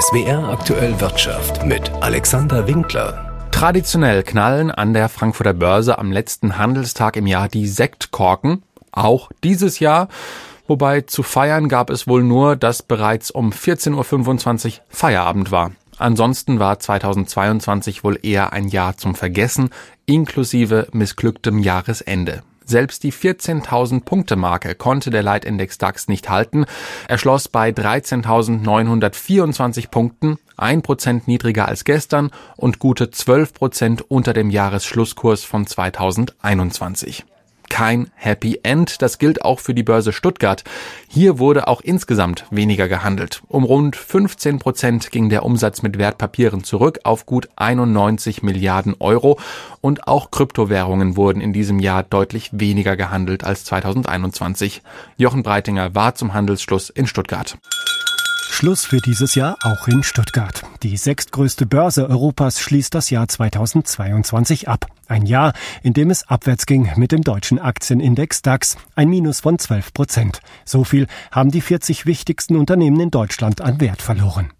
SWR aktuell Wirtschaft mit Alexander Winkler. Traditionell knallen an der Frankfurter Börse am letzten Handelstag im Jahr die Sektkorken. Auch dieses Jahr. Wobei zu feiern gab es wohl nur, dass bereits um 14.25 Uhr Feierabend war. Ansonsten war 2022 wohl eher ein Jahr zum Vergessen, inklusive missglücktem Jahresende. Selbst die 14.000 Punkte Marke konnte der Leitindex DAX nicht halten. Er schloss bei 13.924 Punkten, ein Prozent niedriger als gestern und gute 12 Prozent unter dem Jahresschlusskurs von 2021 kein Happy End. Das gilt auch für die Börse Stuttgart. Hier wurde auch insgesamt weniger gehandelt. Um rund 15 Prozent ging der Umsatz mit Wertpapieren zurück auf gut 91 Milliarden Euro. Und auch Kryptowährungen wurden in diesem Jahr deutlich weniger gehandelt als 2021. Jochen Breitinger war zum Handelsschluss in Stuttgart. Schluss für dieses Jahr auch in Stuttgart. Die sechstgrößte Börse Europas schließt das Jahr 2022 ab. Ein Jahr, in dem es abwärts ging mit dem deutschen Aktienindex DAX, ein Minus von 12 Prozent. So viel haben die 40 wichtigsten Unternehmen in Deutschland an Wert verloren.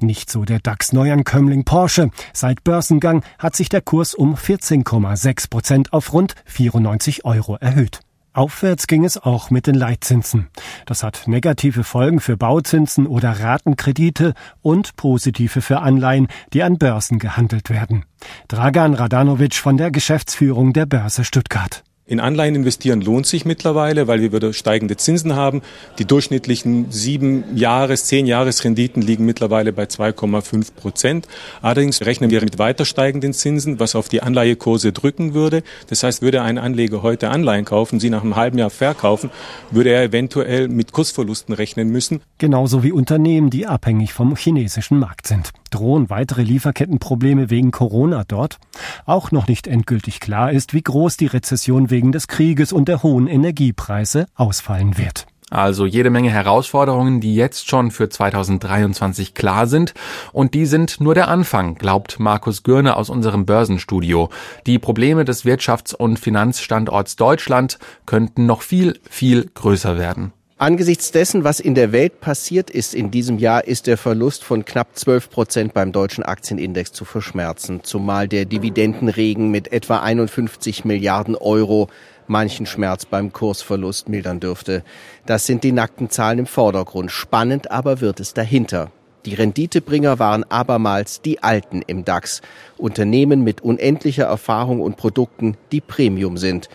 Nicht so der DAX-Neuankömmling Porsche. Seit Börsengang hat sich der Kurs um 14,6 Prozent auf rund 94 Euro erhöht. Aufwärts ging es auch mit den Leitzinsen. Das hat negative Folgen für Bauzinsen oder Ratenkredite und positive für Anleihen, die an Börsen gehandelt werden. Dragan Radanovic von der Geschäftsführung der Börse Stuttgart. In Anleihen investieren lohnt sich mittlerweile, weil wir wieder steigende Zinsen haben. Die durchschnittlichen sieben Jahres, zehn Jahresrenditen liegen mittlerweile bei 2,5 Prozent. Allerdings rechnen wir mit weiter steigenden Zinsen, was auf die Anleihekurse drücken würde. Das heißt, würde ein Anleger heute Anleihen kaufen, sie nach einem halben Jahr verkaufen, würde er eventuell mit Kursverlusten rechnen müssen. Genauso wie Unternehmen, die abhängig vom chinesischen Markt sind. Drohen weitere Lieferkettenprobleme wegen Corona dort? Auch noch nicht endgültig klar ist, wie groß die Rezession wegen des Krieges und der hohen Energiepreise ausfallen wird. Also jede Menge Herausforderungen, die jetzt schon für 2023 klar sind. Und die sind nur der Anfang, glaubt Markus Gürne aus unserem Börsenstudio. Die Probleme des Wirtschafts- und Finanzstandorts Deutschland könnten noch viel, viel größer werden. Angesichts dessen, was in der Welt passiert ist in diesem Jahr, ist der Verlust von knapp 12 Prozent beim deutschen Aktienindex zu verschmerzen, zumal der Dividendenregen mit etwa 51 Milliarden Euro manchen Schmerz beim Kursverlust mildern dürfte. Das sind die nackten Zahlen im Vordergrund. Spannend aber wird es dahinter. Die Renditebringer waren abermals die Alten im DAX. Unternehmen mit unendlicher Erfahrung und Produkten, die Premium sind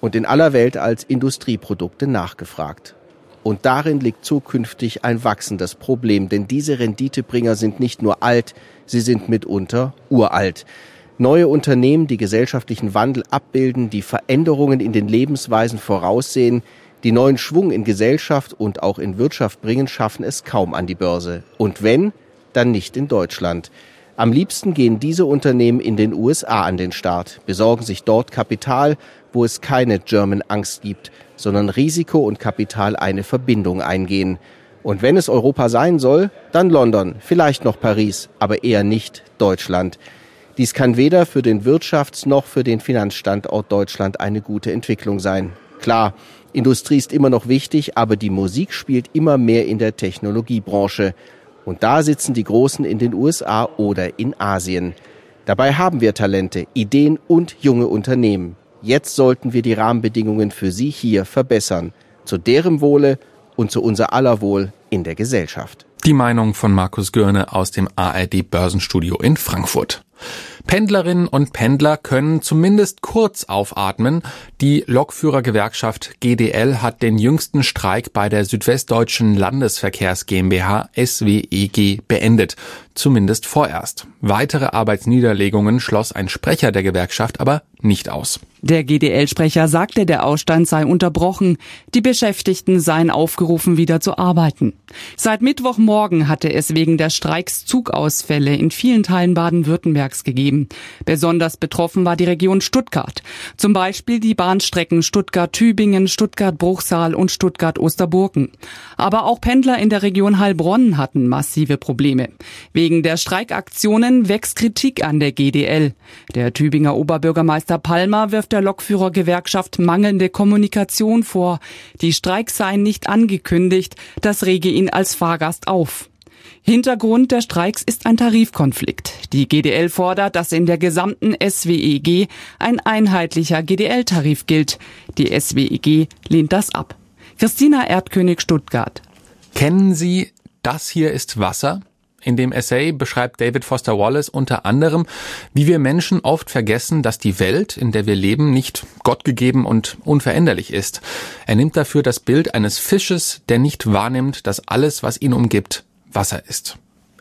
und in aller Welt als Industrieprodukte nachgefragt. Und darin liegt zukünftig ein wachsendes Problem, denn diese Renditebringer sind nicht nur alt, sie sind mitunter uralt. Neue Unternehmen, die gesellschaftlichen Wandel abbilden, die Veränderungen in den Lebensweisen voraussehen, die neuen Schwung in Gesellschaft und auch in Wirtschaft bringen, schaffen es kaum an die Börse. Und wenn, dann nicht in Deutschland. Am liebsten gehen diese Unternehmen in den USA an den Start, besorgen sich dort Kapital, wo es keine German Angst gibt, sondern Risiko und Kapital eine Verbindung eingehen. Und wenn es Europa sein soll, dann London, vielleicht noch Paris, aber eher nicht Deutschland. Dies kann weder für den Wirtschafts- noch für den Finanzstandort Deutschland eine gute Entwicklung sein. Klar, Industrie ist immer noch wichtig, aber die Musik spielt immer mehr in der Technologiebranche. Und da sitzen die Großen in den USA oder in Asien. Dabei haben wir Talente, Ideen und junge Unternehmen. Jetzt sollten wir die Rahmenbedingungen für sie hier verbessern. Zu deren Wohle und zu unser aller Wohl in der Gesellschaft. Die Meinung von Markus Görne aus dem ARD Börsenstudio in Frankfurt. Pendlerinnen und Pendler können zumindest kurz aufatmen. Die Lokführergewerkschaft GDL hat den jüngsten Streik bei der Südwestdeutschen Landesverkehrs GmbH SWEG beendet. Zumindest vorerst. Weitere Arbeitsniederlegungen schloss ein Sprecher der Gewerkschaft aber nicht aus. Der GDL-Sprecher sagte, der Ausstand sei unterbrochen. Die Beschäftigten seien aufgerufen, wieder zu arbeiten. Seit Mittwochmorgen hatte es wegen der Streiks Zugausfälle in vielen Teilen Baden-Württembergs gegeben. Besonders betroffen war die Region Stuttgart. Zum Beispiel die Bahnstrecken Stuttgart-Tübingen, Stuttgart-Bruchsal und Stuttgart-Osterburgen. Aber auch Pendler in der Region Heilbronn hatten massive Probleme. Wegen der Streikaktionen wächst Kritik an der GDL. Der Tübinger Oberbürgermeister Palmer wirft der Lokführergewerkschaft mangelnde Kommunikation vor. Die Streiks seien nicht angekündigt, das rege ihn als Fahrgast auf. Hintergrund der Streiks ist ein Tarifkonflikt. Die GDL fordert, dass in der gesamten SWEG ein einheitlicher GDL-Tarif gilt. Die SWEG lehnt das ab. Christina Erdkönig, Stuttgart. Kennen Sie Das hier ist Wasser? In dem Essay beschreibt David Foster Wallace unter anderem, wie wir Menschen oft vergessen, dass die Welt, in der wir leben, nicht gottgegeben und unveränderlich ist. Er nimmt dafür das Bild eines Fisches, der nicht wahrnimmt, dass alles, was ihn umgibt, Wasser ist.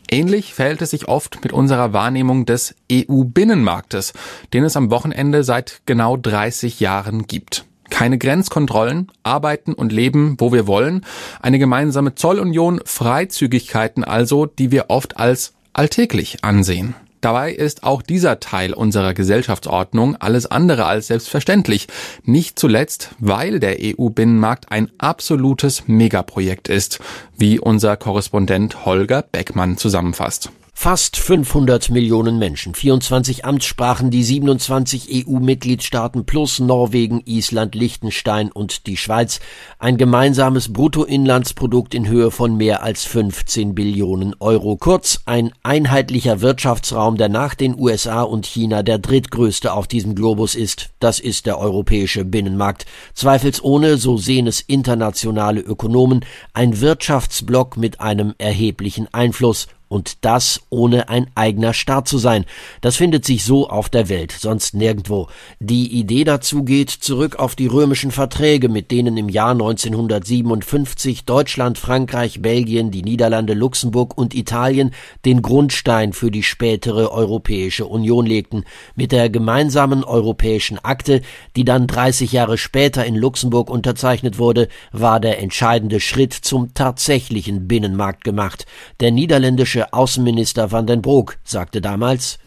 Ähnlich verhält es sich oft mit unserer Wahrnehmung des EU-Binnenmarktes, den es am Wochenende seit genau 30 Jahren gibt. Keine Grenzkontrollen, arbeiten und leben, wo wir wollen, eine gemeinsame Zollunion, Freizügigkeiten also, die wir oft als alltäglich ansehen. Dabei ist auch dieser Teil unserer Gesellschaftsordnung alles andere als selbstverständlich. Nicht zuletzt, weil der EU-Binnenmarkt ein absolutes Megaprojekt ist, wie unser Korrespondent Holger Beckmann zusammenfasst. Fast 500 Millionen Menschen, 24 Amtssprachen, die 27 EU-Mitgliedstaaten plus Norwegen, Island, Liechtenstein und die Schweiz, ein gemeinsames Bruttoinlandsprodukt in Höhe von mehr als 15 Billionen Euro. Kurz ein einheitlicher Wirtschaftsraum, der nach den USA und China der drittgrößte auf diesem Globus ist. Das ist der europäische Binnenmarkt. Zweifelsohne, so sehen es internationale Ökonomen, ein Wirtschaftsblock mit einem erheblichen Einfluss und das ohne ein eigener Staat zu sein. Das findet sich so auf der Welt, sonst nirgendwo. Die Idee dazu geht zurück auf die römischen Verträge, mit denen im Jahr 1957 Deutschland, Frankreich, Belgien, die Niederlande, Luxemburg und Italien den Grundstein für die spätere Europäische Union legten. Mit der gemeinsamen europäischen Akte, die dann 30 Jahre später in Luxemburg unterzeichnet wurde, war der entscheidende Schritt zum tatsächlichen Binnenmarkt gemacht. Der niederländische britische Außenminister Van den Broek sagte damals,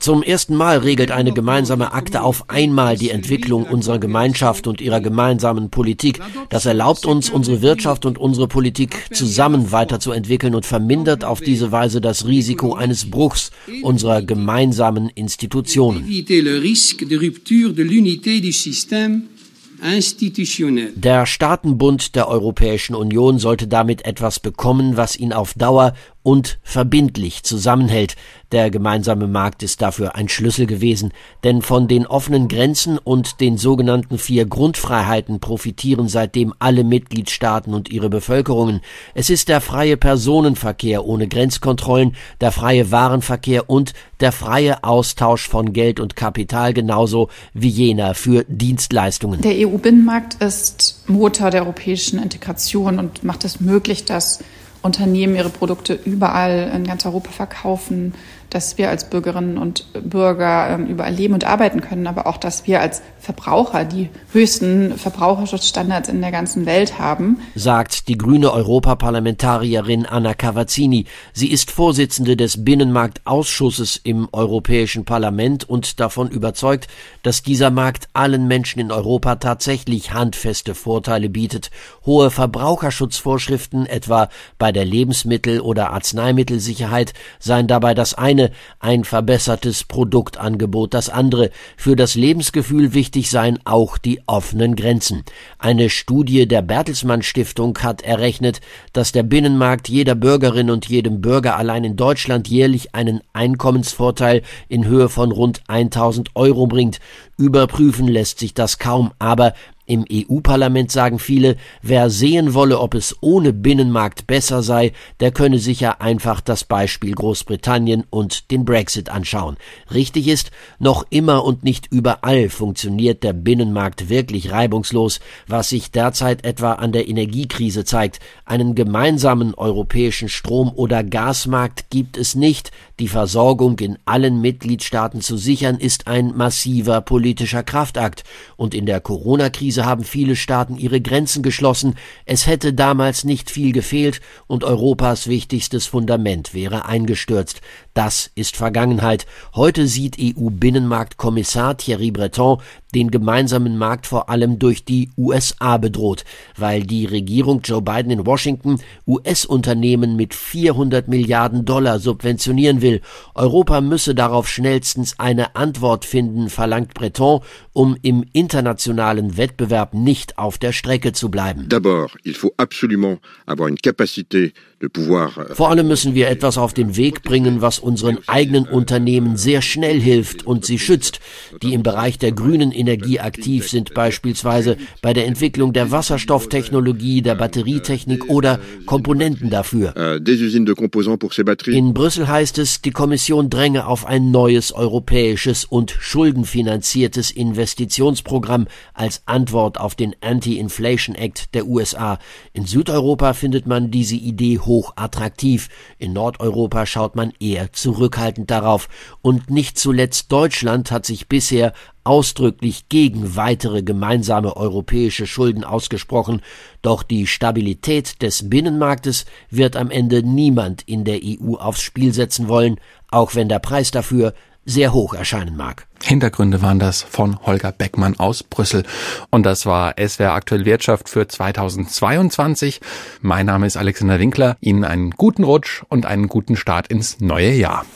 zum ersten Mal regelt eine gemeinsame Akte auf einmal die Entwicklung unserer Gemeinschaft und ihrer gemeinsamen Politik. Das erlaubt uns, unsere Wirtschaft und unsere Politik zusammen weiterzuentwickeln und vermindert auf diese Weise das Risiko eines Bruchs unserer gemeinsamen Institutionen. Der Staatenbund der Europäischen Union sollte damit etwas bekommen, was ihn auf Dauer und verbindlich zusammenhält. Der gemeinsame Markt ist dafür ein Schlüssel gewesen, denn von den offenen Grenzen und den sogenannten vier Grundfreiheiten profitieren seitdem alle Mitgliedstaaten und ihre Bevölkerungen. Es ist der freie Personenverkehr ohne Grenzkontrollen, der freie Warenverkehr und der freie Austausch von Geld und Kapital genauso wie jener für Dienstleistungen. Der EU-Binnenmarkt ist Motor der europäischen Integration und macht es möglich, dass Unternehmen ihre Produkte überall in ganz Europa verkaufen, dass wir als Bürgerinnen und Bürger ähm, überall leben und arbeiten können, aber auch, dass wir als Verbraucher die höchsten Verbraucherschutzstandards in der ganzen Welt haben. Sagt die grüne Europaparlamentarierin Anna Cavazzini. Sie ist Vorsitzende des Binnenmarktausschusses im Europäischen Parlament und davon überzeugt, dass dieser Markt allen Menschen in Europa tatsächlich handfeste Vorteile bietet. Hohe Verbraucherschutzvorschriften, etwa bei der Lebensmittel- oder Arzneimittelsicherheit, seien dabei das eine, ein verbessertes Produktangebot das andere. Für das Lebensgefühl wichtig seien auch die offenen Grenzen. Eine Studie der Bertelsmann Stiftung hat errechnet, dass der Binnenmarkt jeder Bürgerin und jedem Bürger allein in Deutschland jährlich einen Einkommensvorteil in Höhe von rund 1000 Euro bringt. Überprüfen lässt sich das kaum, aber im EU-Parlament sagen viele, wer sehen wolle, ob es ohne Binnenmarkt besser sei, der könne sich ja einfach das Beispiel Großbritannien und den Brexit anschauen. Richtig ist, noch immer und nicht überall funktioniert der Binnenmarkt wirklich reibungslos, was sich derzeit etwa an der Energiekrise zeigt. Einen gemeinsamen europäischen Strom- oder Gasmarkt gibt es nicht. Die Versorgung in allen Mitgliedstaaten zu sichern, ist ein massiver politischer Kraftakt. Und in der Corona-Krise Krise haben viele Staaten ihre Grenzen geschlossen, es hätte damals nicht viel gefehlt und Europas wichtigstes Fundament wäre eingestürzt. Das ist Vergangenheit. Heute sieht EU-Binnenmarktkommissar Thierry Breton den gemeinsamen Markt vor allem durch die USA bedroht, weil die Regierung Joe Biden in Washington US-Unternehmen mit 400 Milliarden Dollar subventionieren will. Europa müsse darauf schnellstens eine Antwort finden, verlangt Breton, um im internationalen Wettbewerb nicht auf der Strecke zu bleiben. D'abord, il faut absolument avoir une capacité Vor allem müssen wir etwas auf den Weg bringen, was unseren eigenen Unternehmen sehr schnell hilft und sie schützt, die im Bereich der grünen Energie aktiv sind, beispielsweise bei der Entwicklung der Wasserstofftechnologie, der Batterietechnik oder Komponenten dafür. Euh, In Brüssel heißt es, die Kommission dränge auf ein neues europäisches und schuldenfinanziertes Investitionsprogramm als Antwort auf den Anti-Inflation Act der USA. In Südeuropa findet man diese Idee hoch attraktiv. In Nordeuropa schaut man eher zurückhaltend darauf. Und nicht zuletzt Deutschland hat sich bisher ausdrücklich gegen weitere gemeinsame europäische Schulden ausgesprochen, doch die Stabilität des Binnenmarktes wird am Ende niemand in der EU aufs Spiel setzen wollen, auch wenn der Preis dafür sehr hoch erscheinen mag. Hintergründe waren das von Holger Beckmann aus Brüssel. Und das war SWR Aktuell Wirtschaft für 2022. Mein Name ist Alexander Winkler. Ihnen einen guten Rutsch und einen guten Start ins neue Jahr.